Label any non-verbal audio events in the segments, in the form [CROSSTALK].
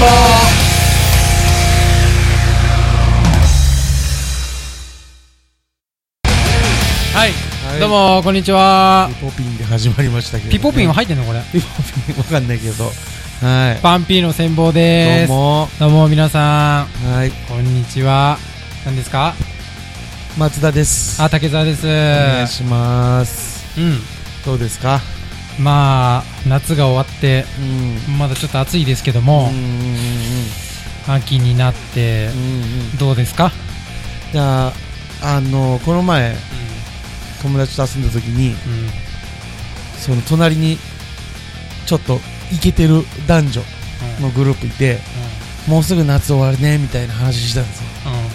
坊はい、はい。どうもこんにちは。ピポピンで始まりましたけど、ピポピンはは入ってんのこれ？ピポピンわかんないけど。はい。パンピーの戦法です。どうも。どうも皆さはい。んこんにちは。何ですか？松田です。あ竹澤です。お願いします。うん。どうですか？まあ夏が終わってうん。まだちょっと暑いですけどうんもうんうん秋になってうんうん。どうですか？じゃああのこの前友達と遊んだ時にうん。うんその隣にちょっとイケてる男女のグループいてもうすぐ夏終わるねみたいな話したんですよ。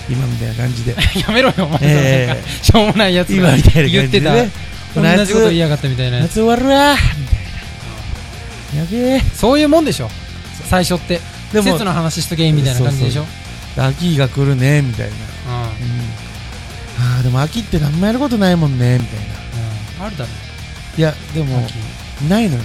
うん。今みたいな感じで。う [LAUGHS] んやめろよお前ええなんかしょうもないやつが言ってたね同じこと言いやがったみたいな。夏終わるわ。みたいな。やべえ。そういうもんでしょ。最初って。でも季節の話しとけみたいな感じでしょ。秋が来るねみたいな、うん。うん、あーでも秋って何もやることないもんねみたいな。うん。あるだろ。いやでも秋。ないのよ。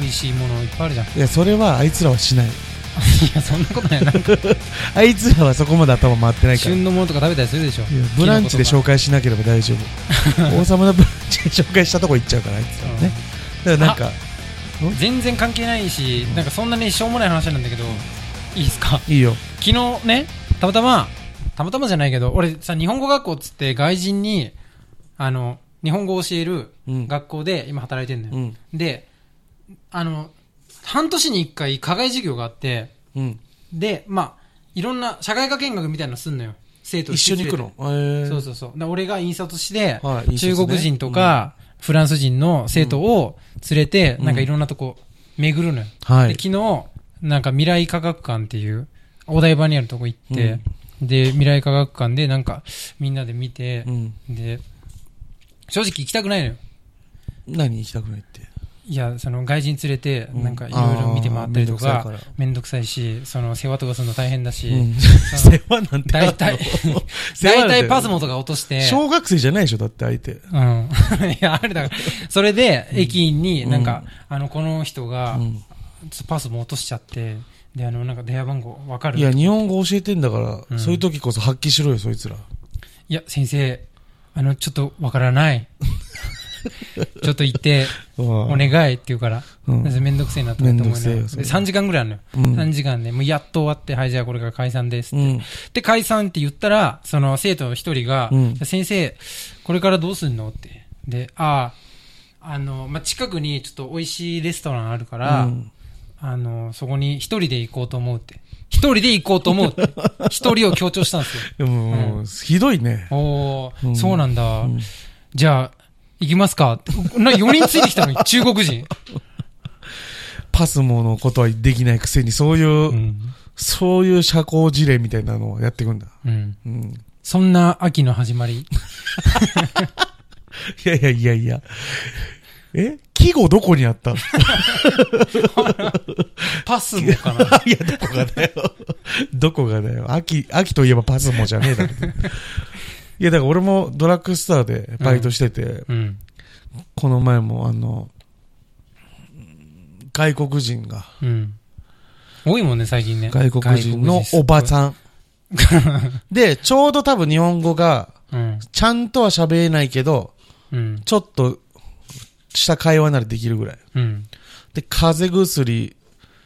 美味しいものいっぱいあるじゃん。いいやそれはあいつらはしない [LAUGHS] やそんなことない。なんか [LAUGHS] あいつらはそこまで頭回ってないから。い旬のものとか食べたりするでしょ。やブランチで紹介しなければ大丈夫。[LAUGHS] 王様のブランチで紹介したとこ行っちゃうからあいつらはね。だからなんか全然関係ないしなんかそんなにしょうもない話なんだけどいいですか？いいよ。昨日ねたまたまたまたまじゃないけど俺さ日本語学校っつって外人にあの日本語を教えるうん。学校で今働いてんのよ、うん。であの半年に一回課外授業があってうん。でまあいろんな社会科見学みたいなのすんのよ。生徒一緒に行くの？えー。そうそうそう。で俺が引率して、はい中国人とか、フランス人の生徒を連れて、うん。なんかいろんなとこ巡るのよ。はい。で昨日、なんか未来科学館っていう、お台場にあるとこ行って、で、未来科学館でなんかみんなで見てう、ん。で、正直行きたくないのよ。何行きたくないって？いや、その外人連れて、うん。なんかいろいろ見て回ったりとかめんどくさいし、その世話とかするの大変だし、[LAUGHS] 世話なんて大体、[LAUGHS] 大て。体パスモとか落として、小学生じゃないでしょだって相手。うん。[LAUGHS] いや、あれだから、それで、駅員になんか、うんあの、この人がう、ん。パスも落としちゃって、で、あの、なんか電話番号わかる。いや日本語教えてんだから、うん。そういう時こそ発揮しろよそいつら。いや、先生、あの、ちょっとわからない。[LAUGHS] ちょっと行って、おお願いって言うから、うんめんどくせえなと思って思いながらめんどくせえよそれで3時間ぐらいあるのよ。うん3時間で、もうやっと終わって、はい、じゃあこれから解散ですって。うんで、解散って言ったら、その生徒の一人が、うん先生、これからどうすんのって。で、ああ、あの、まあ、近くにちょっと美味しいレストランあるから、うんあの、そこに一人で行こうと思うって。一人で行こうと思うって。[LAUGHS] 一人を強調したんですよ。でも、もうひどいね。おー、うんそうなんだ。うんじゃあ、行きますか？って。な、4人ついてきたのに、[LAUGHS] 中国人。パスモのことはできないくせに、そういう、うん。そういう社交辞令みたいなのをやっていくんだ。うん。うん。そんな秋の始まり。[LAUGHS] いやいやいやいや。え？季語どこにあった？のパスモかな？[LAUGHS] いや、どこがだよ。どこがだよ。秋、秋といえばパスモじゃねえだろ。いや、だから俺もドラッグストアでバイトしてて、うん。この前もあの、外国人が、うん。多いもんね、最近ね。外国人のおばさん。[LAUGHS] で、ちょうど多分日本語が。ちゃんとは喋れないけど、うん。ちょっとした会話ならできるぐらい。うん。で、風邪薬、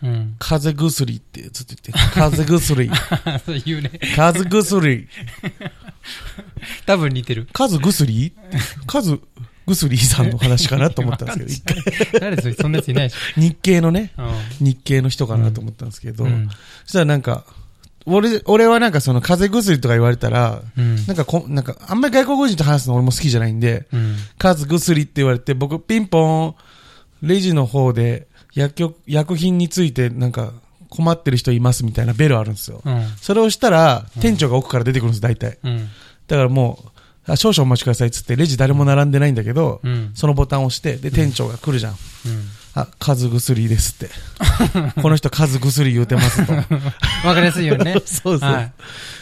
うん。風邪薬ってずっと言って、風邪薬、[LAUGHS] そう言うね。風邪薬、[LAUGHS] [LAUGHS] 多分似てる。数薬？数薬さんの話かなと思ったんですけど、一回誰そ、んなやついないでし日系のね、日系の人かなと思ったんですけど、うん。そしたらなんか、俺、俺はなんかその風邪薬とか言われたら、うん。なんかこ、なんか、あんまり外国人と話すの俺も好きじゃないんで、うん。数薬って言われて、僕ピンポン、レジの方で薬局、薬品についてなんか困ってる人いますみたいなベルあるんですよ。うん。それをしたら、店長が奥から出てくるんです、大体。うん。だからもう、あ少々お待ちくださいっつって、レジ誰も並んでないんだけど、うん。そのボタンを押して、で、店長が来るじゃん。うん。あ、数薬ですって。[LAUGHS] この人数薬言うてますと。[LAUGHS] わかりやすいよね。[LAUGHS] そうそう。はい。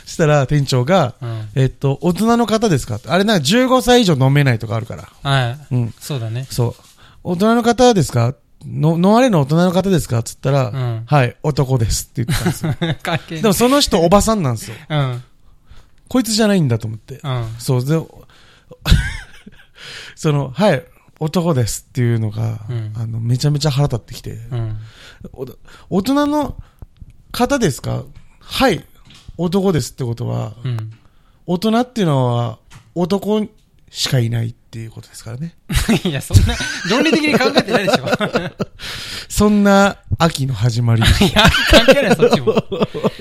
したら店長が、うん。えっと、大人の方ですかあれなんか15歳以上飲めないとかあるから。はい。うん。そうだね。そう。大人の方ですかの、ノアレの大人の方ですか？っつったら、うんはい、男ですって言ってたんですよ。[LAUGHS] 関係でもその人おばさんなんですよ。うん。こいつじゃないんだと思って。うん。そう、で、[LAUGHS] その、はい、男ですっていうのが、うんあの、めちゃめちゃ腹立ってきて、うん。お大人の方ですか？はい、男ですってことは、うん。大人っていうのは男しかいないっていうことですからね。[LAUGHS] いや、そんな、論理的に考えてないでしょ。[LAUGHS] そんな秋の始まり。[LAUGHS] いや、関係ない、そっちも。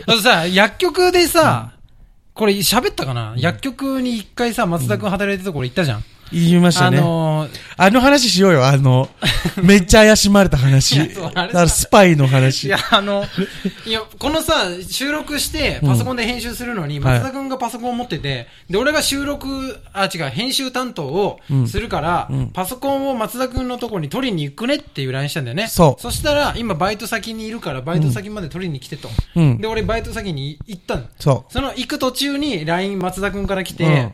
あとさ、薬局でさ、これ喋ったかな？薬局に一回さ、松田くん働いてるところ行ったじゃん。言いましたあね。のー、あの話しようよ、あの、[LAUGHS] めっちゃ怪しまれた話。だからスパイの話。いや、あの、いや、このさ、収録して、パソコンで編集するのに、ん松田くんがパソコンを持ってて、で、俺が収録、あ、違う、編集担当をうんするから、うんパソコンを松田くんのところに取りに行くねっていう LINE したんだよね。そうそしたら、今バイト先にいるから、バイト先まで取りに来てと。うんで、俺バイト先に行ったの。そその行く途中に LINE 松田くんから来て、うん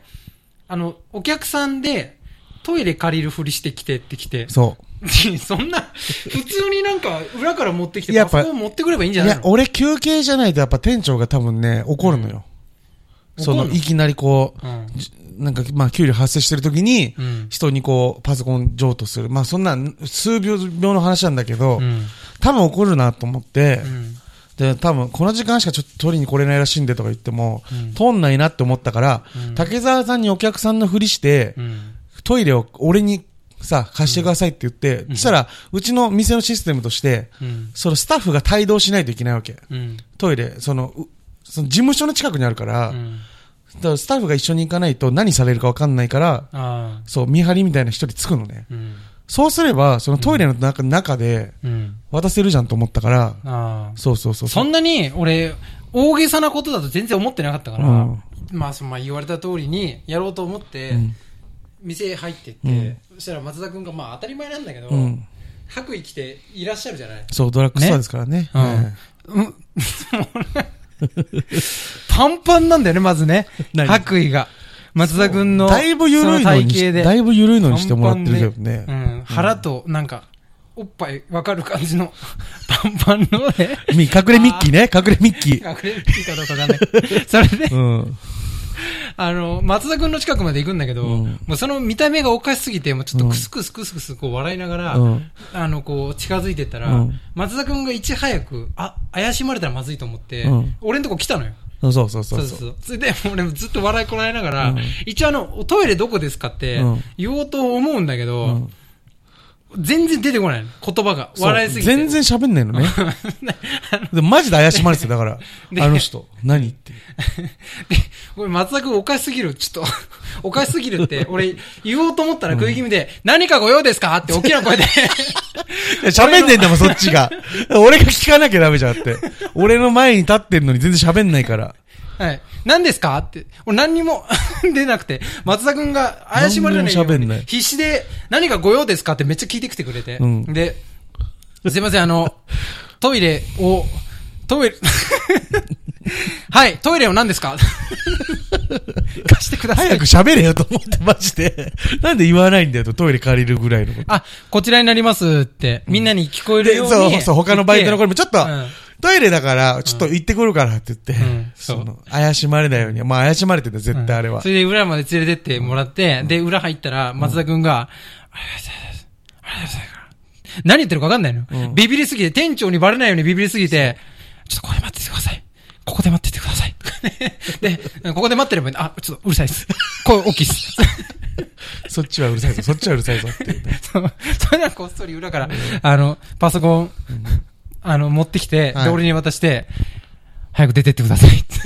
あの、お客さんでトイレ借りるふりしてきてって来てう。[LAUGHS] そそんな、普通になんか裏から持ってきてやっぱパソコン持ってくればいいんじう。ゃないの、いや俺休憩じゃないとやっぱ店長が多分ね、怒るのよ。その、怒るの？いきなりこう、うん。じなんか、まあ、給料発生してる時に、うん。人にこう、パソコン譲渡する。まあ、そんな、数秒秒の話なんだけど、うん。多分怒るなと思って、うん。で、多分、この時間しかちょっと取りに来れないらしいんでとか言っても、うん通んないなって思ったから、うん竹澤さんにお客さんのふりして、うん。トイレを俺にさ、貸してくださいって言って、うんそしたら、うちの店のシステムとして、うん。そのスタッフが帯同しないといけないわけ。うん。トイレ、その、うその事務所の近くにあるから、うん。だからスタッフが一緒に行かないと何されるか分かんないから。そう、見張りみたいな一人つくのね。うん。そうすれば、そのトイレの中,、中でうん。渡せるじゃんと思ったから、ああ。そうそうそう。そんなに、俺、大げさなことだと全然思ってなかったから、うんまあ、そのまあ言われた通りにやろうと思って、うん店入ってって、うんそしたら松田くんが、まあ当たり前なんだけど、うん。白衣着ていらっしゃるじゃない？そう、ドラッグストアですからね。うんはいうん。[LAUGHS] パンパンなんだよね、まずね。何？白衣が。松田くんの、だいぶ緩いそのにし、体型で。だいぶ緩いのにしてもらってるけどね。うん。腹と、なんか、おっぱいわかる感じの、[LAUGHS] パンパンの？ね。み隠れミッキーね、隠れミッキー。隠れるかどうかわかんない。[LAUGHS] それで、うん。あの、松田くんの近くまで行くんだけど、うんもうその見た目がおかしすぎて、もうちょっとクスクスクスクスこう笑いながら、うん。あの、こう近づいてったら、うん松田くんがいち早く、あ、怪しまれたらまずいと思って、うん俺んとこ来たのよ。そうそうそうそうう。そそうそう。それで、俺もずっと笑いこらえながら、うん一応あの、トイレどこですかってうん言おうと思うんだけど、うん全然出てこないの。言葉が。笑いすぎて。全然喋んないのね。[LAUGHS] でマジで怪しまれてただから。であの人。何って。[LAUGHS] で、これ松田くんおかしすぎる。ちょっと、[LAUGHS] おかしすぎるって、俺言おうと思ったら食い気味で、何かご用ですかって大きな声で。喋んねんだもん、そっちが。俺が聞かなきゃダメじゃんって。俺の前に立ってんのに全然喋んないから。はい。何ですか？って。俺何にも [LAUGHS] 出なくて、松田くんが怪しまれないように必死で、何かご用ですか？ってめっちゃ聞いてきてくれて。うんで、すいません、あの、トイレを、トイレ、[LAUGHS] はい、トイレを何ですか？[LAUGHS] 貸してください。早く喋れよと思って、マジで。なんで言わないんだよと、トイレ借りるぐらいのこと。あ、こちらになりますって、みんなに聞こえるで、ように。そうそう、他のバイトの子にもちょっと、うんトイレだから、ちょっと行ってくるからって言って、うんその、怪しまれないように。まあ怪しまれてんだ、絶対あれはそ。れで裏まで連れてってもらって、で、裏入ったら、松田くんが、ありがとうございます。ありがとうございます。何言ってるか分かんないの、うんビビりすぎて、店長にバレないようにビビりすぎて、ちょっとここで待っててください。ここで待っててください。[LAUGHS] で、ここで待ってればいいあ、ちょっとうるさいです。声大きいっす。[LAUGHS] そっちはうるさいぞ、そっちはうるさいぞっていうね。[LAUGHS] それではこっそり裏から、あの、パソコン、あの、持ってきて、はいで、俺に渡して、早く出てってくださいって。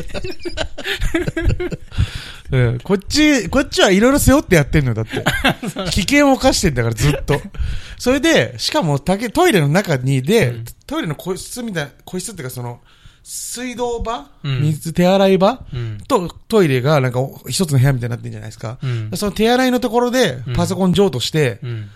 [LAUGHS] うん、こっち、こっちはいろいろ背負ってやってんのよ、だって。[LAUGHS] 危険を冒してんだから、ずっと。それで、しかも、たけトイレの中に、で、うんトイレの個室みたいな、個室っていうか、その、水道場、うん水、手洗い場、うん。と、トイレが、なんか、一つの部屋みたいになってんじゃないですか。うんその手洗いのところでうん、パソコン譲渡して、うん。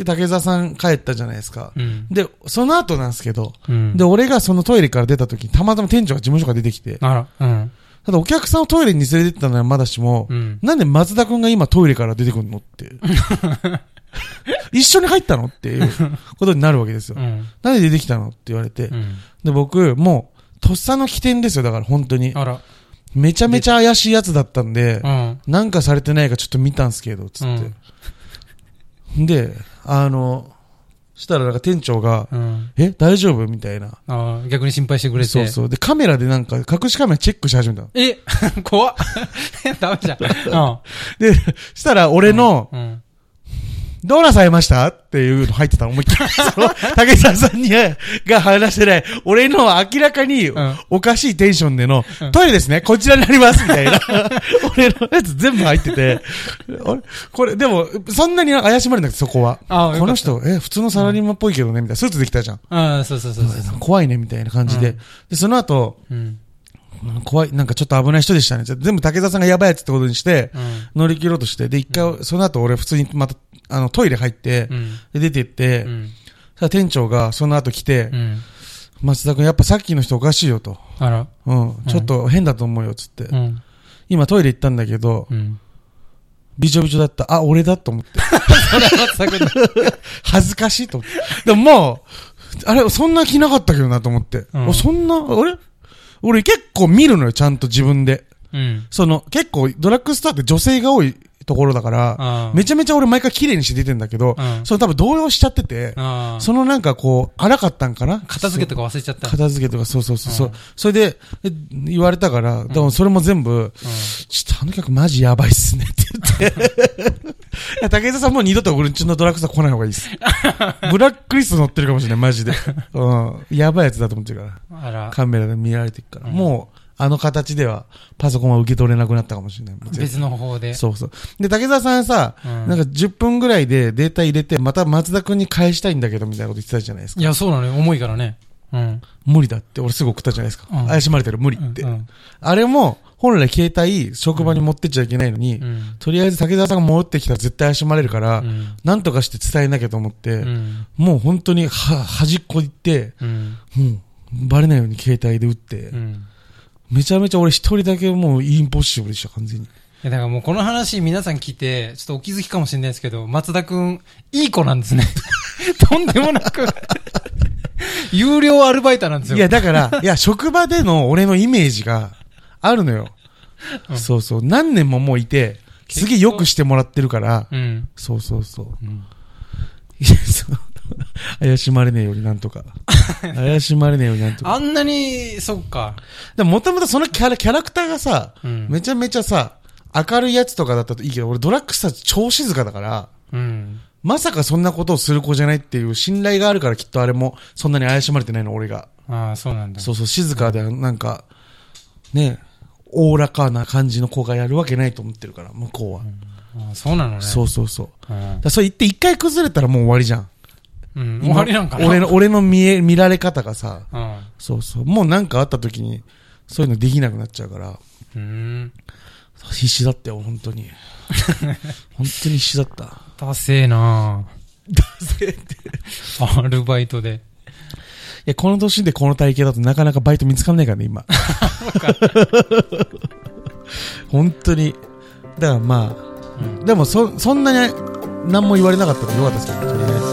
で、竹澤さん帰ったじゃないですか。うん。で、その後なんですけど、うんで、俺がそのトイレから出た時に、たまたま店長が事務所から出てきて、あら、うん。ただお客さんをトイレに連れてったのはまだしも、うん。なんで松田くんが今トイレから出てくるのって。[LAUGHS] 一緒に入ったのっていうことになるわけですよ。うん。なんで出てきたのって言われて。うん。で、僕、もう、とっさの起点ですよ、だから本当に。あら。めちゃめちゃ怪しいやつだったんでう、ん。なんかされてないかちょっと見たんすけど、つって。で、あの、したらなんか店長が、うん。ええ大丈夫？みたいな。ああ、逆に心配してくれて。そうそう。で、カメラでなんか、隠しカメラチェックし始めたの。え怖っ。[LAUGHS] ダメじゃ [LAUGHS] ん。で、したら俺の、うん。うん。どうなさいました？っていうの入ってたの、思いっきり。[LAUGHS] その、竹澤さんに、が話してない、俺の明らかにうん、おかしいテンションでの、うんトイレですね、こちらになります、みたいな。[LAUGHS] 俺のやつ全部入ってて、あれ？これ、でも、そんなに怪しまれなくて、そこは。ああ、この人、え、普通のサラリーマンっぽいけどね、みたいな。スーツできたじゃん。ああ、そうそうそう。怖いね、みたいな感じでうん。で、その後、うん。怖い、なんかちょっと危ない人でしたね。全部竹澤さんがやばいやつってことにして、うん。乗り切ろうとして、で、一回、その後俺普通にまた、あの、トイレ入ってう、ん。で、出てって、うん。さ店長がその後来てう、ん。松田君やっぱさっきの人おかしいよと。あら。うん。ちょっと変だと思うよ、つって。うん。今トイレ行ったんだけど、うん。びちょびちょだった。あ、俺だと思って。[LAUGHS] それは松田君の。[LAUGHS] 恥ずかしいと思って。でももう、あれ、そんな気なかったけどなと思って。うんおそんな、俺俺結構見るのよ、ちゃんと自分で。うん。その、結構ドラッグストアって女性が多いところだから。めちゃめちゃ俺毎回綺麗にして出てんだけど、うんそれ多分動揺しちゃってて。そのなんかこう、荒かったんかな片付けとか忘れちゃった。片付けとか、そうそうそう。それで、え言われたから、でもそれも全部、ちょっとあの客マジやばいっすねって言って。[LAUGHS] いや竹田さんもう二度と俺んちのドラッグストア来ない方がいいっす。ブラックリスト乗ってるかもしれない、マジで。うん。やばいやつだと思ってるから。うん。あら。カメラで見られてるから。うんもう、あの形では、パソコンは受け取れなくなったかもしれない。別の方法で。そうそう。で、竹澤さんさ、うんなんか10分ぐらいでデータ入れて、また松田くんに返したいんだけど、みたいなこと言ってたじゃないですか。いや、そうなのよ。重いからね。うん。無理だって、俺すぐ送ったじゃないですか。うん怪しまれてる、無理って。うん。あれも、本来携帯、職場に持ってっちゃいけないのに、うん。とりあえず竹澤さんが戻ってきたら絶対怪しまれるから、うん。なんとかして伝えなきゃと思って、うん。もう本当に、は、端っこ行って、うん。もう、バレないように携帯で打って、うん。めちゃめちゃ俺一人だけもうインポッシブルでした、完全に。いや、だからもうこの話皆さん聞いて、ちょっとお気づきかもしれないですけど、松田くん、いい子なんですね。[LAUGHS] とんでもなく、[LAUGHS] 有料アルバイターなんですよ。いや、だから、[LAUGHS] いや、職場での俺のイメージがあるのよ。うんそうそう。何年ももういて、すげえ良くしてもらってるから、うん。そうそうそう。うん。いや、そう。[LAUGHS] 怪しまれねえようになんとか。[LAUGHS] 怪しまれねえようになんとか。あんなに、そっか。でももともとそのキャラ、キャラクターがさ、うん。めちゃめちゃさ、明るいやつとかだったといいけど、俺ドラッグスター超静かだから、うん。まさかそんなことをする子じゃないっていう信頼があるからきっとあれもそんなに怪しまれてないの、俺が。ああ、そうなんだ。そうそう、静かで、なんか、ね、おおらかな感じの子がやるわけないと思ってるから、向こうは。ああそうなのね。そうそうそう。うん。だそれ言って一回崩れたらもう終わりじゃん。うん。終わりなんかな？俺の、俺の見え、見られ方がさ、うん。そうそう。もうなんかあった時に、そういうのできなくなっちゃうから、うん。必死だったよ、本当に。[LAUGHS] 本当に必死だった。ダセえなダセって。いアルバイトで。や、この年でこの体型だとなかなかバイト見つかんないからね、今。本当に。だからまうんあ、でもそ、そんなに何も言われなかったからよかったですけど、とりあえず。